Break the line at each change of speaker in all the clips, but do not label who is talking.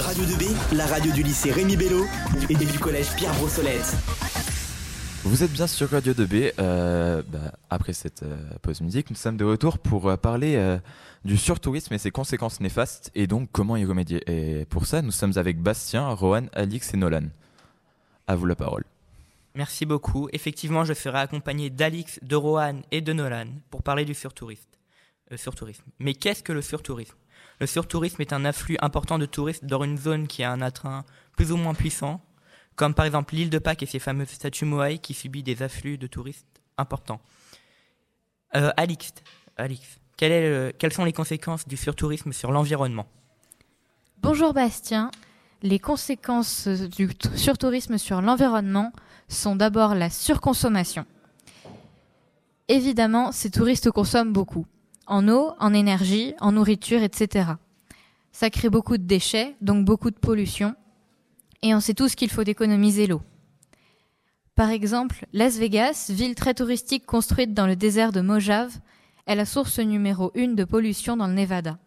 Radio 2B, la radio du lycée Rémi Bello et du collège Pierre Brossolette.
Vous êtes bien sur Radio 2B. Euh, bah, après cette euh, pause musique, nous sommes de retour pour euh, parler euh, du surtourisme et ses conséquences néfastes et donc comment y remédier. Et pour ça, nous sommes avec Bastien, Rohan, Alix et Nolan. À vous la parole.
Merci beaucoup. Effectivement, je serai accompagné d'Alix, de Rohan et de Nolan pour parler du surtourisme. Euh, surtourisme. Mais qu'est-ce que le surtourisme? Le surtourisme est un afflux important de touristes dans une zone qui a un attrait plus ou moins puissant, comme par exemple l'île de Pâques et ses fameuses statues Moai qui subit des afflux de touristes importants. Euh, Alix, le- quelles sont les conséquences du surtourisme sur l'environnement?
Bonjour Bastien. Les conséquences du surtourisme sur l'environnement sont d'abord la surconsommation. Évidemment, ces touristes consomment beaucoup. En eau, en énergie, en nourriture, etc. Ça crée beaucoup de déchets, donc beaucoup de pollution. Et on sait tous qu'il faut économiser l'eau. Par exemple, Las Vegas, ville très touristique construite dans le désert de Mojave, est la source numéro une de pollution dans le Nevada.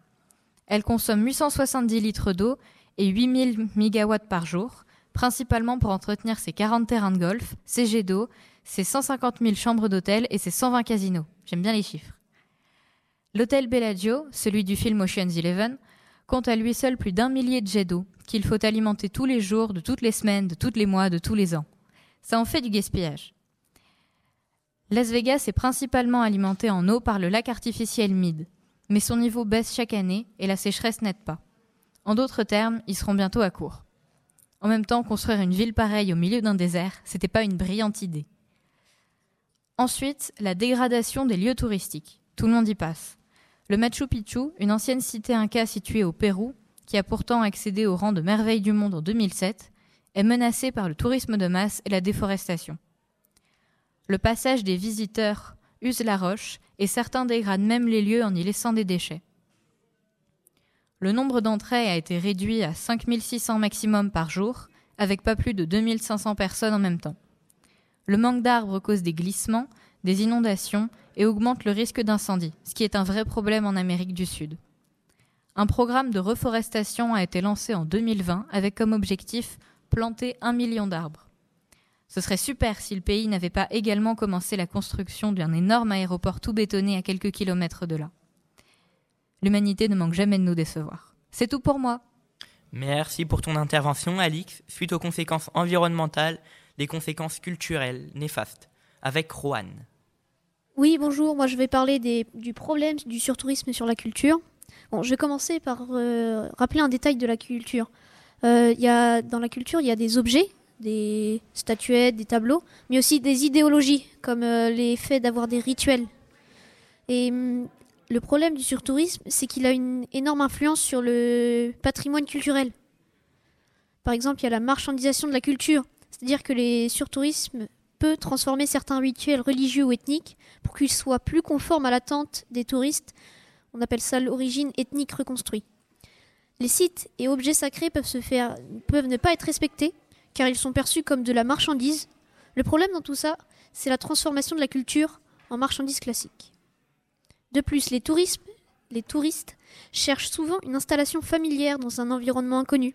Elle consomme 870 litres d'eau et 8000 mégawatts par jour, principalement pour entretenir ses 40 terrains de golf, ses jets d'eau, ses 150 000 chambres d'hôtel et ses 120 casinos. J'aime bien les chiffres. L'hôtel Bellagio, celui du film Ocean's Eleven, compte à lui seul plus d'un millier de jets d'eau qu'il faut alimenter tous les jours, de toutes les semaines, de tous les mois, de tous les ans. Ça en fait du gaspillage. Las Vegas est principalement alimenté en eau par le lac artificiel Mead, mais son niveau baisse chaque année et la sécheresse n'aide pas. En d'autres termes, ils seront bientôt à court. En même temps, construire une ville pareille au milieu d'un désert, c'était pas une brillante idée. Ensuite, la dégradation des lieux touristiques. Tout le monde y passe. Le Machu Picchu, une ancienne cité inca située au Pérou, qui a pourtant accédé au rang de merveille du monde en 2007, est menacé par le tourisme de masse et la déforestation. Le passage des visiteurs use la roche et certains dégradent même les lieux en y laissant des déchets. Le nombre d'entrées a été réduit à 5600 maximum par jour, avec pas plus de 2500 personnes en même temps. Le manque d'arbres cause des glissements, des inondations et augmente le risque d'incendie, ce qui est un vrai problème en Amérique du Sud. Un programme de reforestation a été lancé en 2020 avec comme objectif planter un million d'arbres. Ce serait super si le pays n'avait pas également commencé la construction d'un énorme aéroport tout bétonné à quelques kilomètres de là. L'humanité ne manque jamais de nous décevoir. C'est tout pour moi.
Merci pour ton intervention, Alix. Suite aux conséquences environnementales, des conséquences culturelles néfastes, avec Rohan.
Oui, bonjour, moi je vais parler du problème du surtourisme sur la culture. Je vais commencer par euh, rappeler un détail de la culture. Euh, y a, dans la culture, il y a des objets, des statuettes, des tableaux, mais aussi des idéologies, comme euh, les faits d'avoir des rituels. Et hum, le problème du surtourisme, c'est qu'il a une énorme influence sur le patrimoine culturel. Par exemple, il y a la marchandisation de la culture, c'est-à-dire que les surtourismes transformer certains rituels religieux ou ethniques pour qu'ils soient plus conformes à l'attente des touristes. On appelle ça l'origine ethnique reconstruite. Les sites et objets sacrés peuvent, ne pas être respectés car ils sont perçus comme de la marchandise. Le problème dans tout ça, c'est la transformation de la culture en marchandise classique. De plus, les, les touristes cherchent souvent une installation familière dans un environnement inconnu,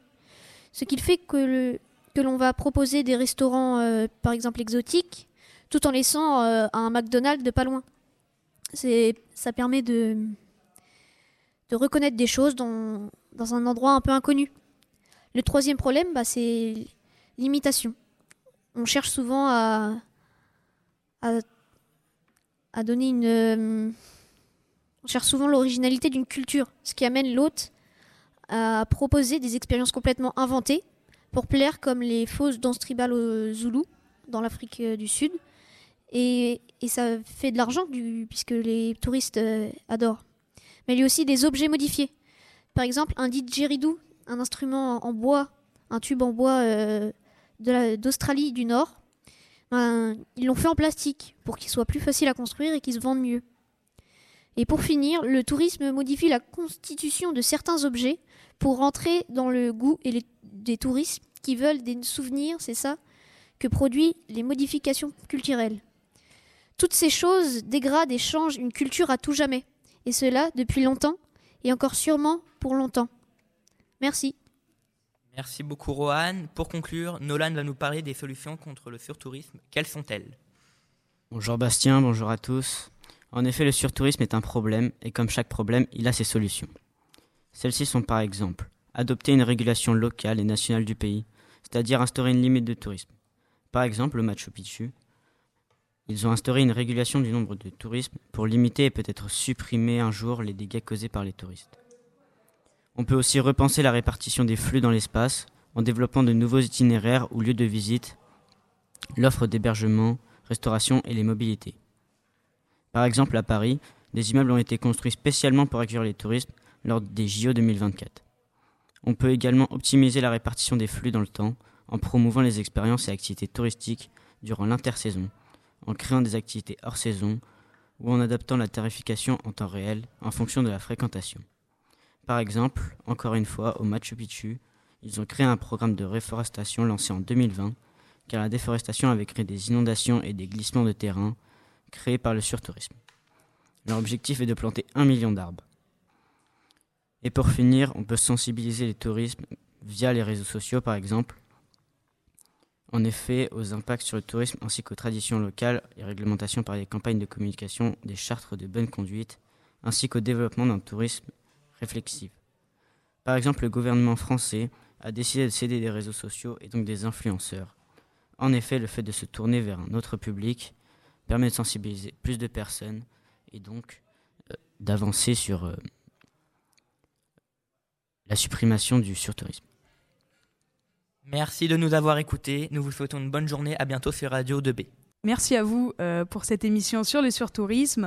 ce qui fait que le, que l'on va proposer des restaurants, euh, par exemple exotiques, tout en laissant euh, un McDonald's de pas loin. Ça permet de, reconnaître des choses dans, un endroit un peu inconnu. Le troisième problème, bah, c'est l'imitation. On cherche souvent à donner une... euh, on cherche souvent l'originalité d'une culture, ce qui amène l'hôte à proposer des expériences complètement inventées pour plaire comme les fausses danses tribales au Zoulou dans l'Afrique euh, du Sud. Et, ça fait de l'argent puisque les touristes euh, adorent. Mais il y a aussi des objets modifiés. Par exemple, un didgeridoo, un instrument en bois, un tube en bois euh, d'Australie du Nord. Ben, ils l'ont fait en plastique pour qu'il soit plus facile à construire et qu'il se vende mieux. Et pour finir, le tourisme modifie la constitution de certains objets pour rentrer dans le goût et les, des touristes qui veulent des souvenirs, c'est ça, que produit les modifications culturelles. Toutes ces choses dégradent et changent une culture à tout jamais, et cela depuis longtemps, et encore sûrement pour longtemps. Merci.
Merci beaucoup Rohan. Pour conclure, Nolan va nous parler des solutions contre le surtourisme. Quelles sont-elles?
Bonjour Bastien, bonjour à tous. En effet, le surtourisme est un problème et comme chaque problème, il a ses solutions. Celles-ci sont par exemple adopter une régulation locale et nationale du pays, c'est-à-dire instaurer une limite de tourisme. Par exemple, le Machu Picchu, ils ont instauré une régulation du nombre de touristes pour limiter et peut-être supprimer un jour les dégâts causés par les touristes. On peut aussi repenser la répartition des flux dans l'espace en développant de nouveaux itinéraires ou lieux de visite, l'offre d'hébergement, restauration et les mobilités. Par exemple, à Paris, des immeubles ont été construits spécialement pour accueillir les touristes lors des JO 2024. On peut également optimiser la répartition des flux dans le temps en promouvant les expériences et activités touristiques durant l'intersaison, en créant des activités hors saison ou en adaptant la tarification en temps réel en fonction de la fréquentation. Par exemple, encore une fois, au Machu Picchu, ils ont créé un programme de réforestation lancé en 2020, car la déforestation avait créé des inondations et des glissements de terrain créés par le surtourisme. Leur objectif est de planter un million d'arbres. Et pour finir, on peut sensibiliser les touristes via les réseaux sociaux par exemple, en effet aux impacts sur le tourisme ainsi qu'aux traditions locales et réglementations par les campagnes de communication, des chartes de bonne conduite, ainsi qu'au développement d'un tourisme réflexif. Par exemple, le gouvernement français a décidé de céder des réseaux sociaux et donc des influenceurs. En effet, le fait de se tourner vers un autre public permet de sensibiliser plus de personnes et donc euh, d'avancer sur euh, la suppression du surtourisme.
Merci de nous avoir écoutés. Nous vous souhaitons une bonne journée. À bientôt sur Radio 2B.
Merci à vous euh, pour cette émission sur le surtourisme.